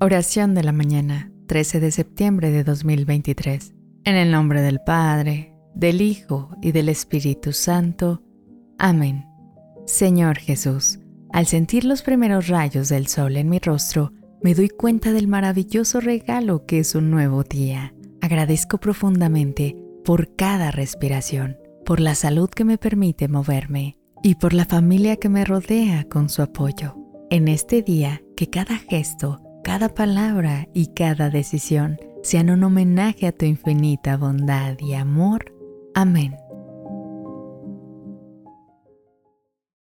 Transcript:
Oración de la mañana, 13 de septiembre de 2023. En el nombre del Padre, del Hijo y del Espíritu Santo. Amén. Señor Jesús, al sentir los primeros rayos del sol en mi rostro, me doy cuenta del maravilloso regalo que es un nuevo día. Agradezco profundamente por cada respiración, por la salud que me permite moverme y por la familia que me rodea con su apoyo. En este día, que cada gesto cada palabra y cada decisión sean un homenaje a tu infinita bondad y amor. Amén.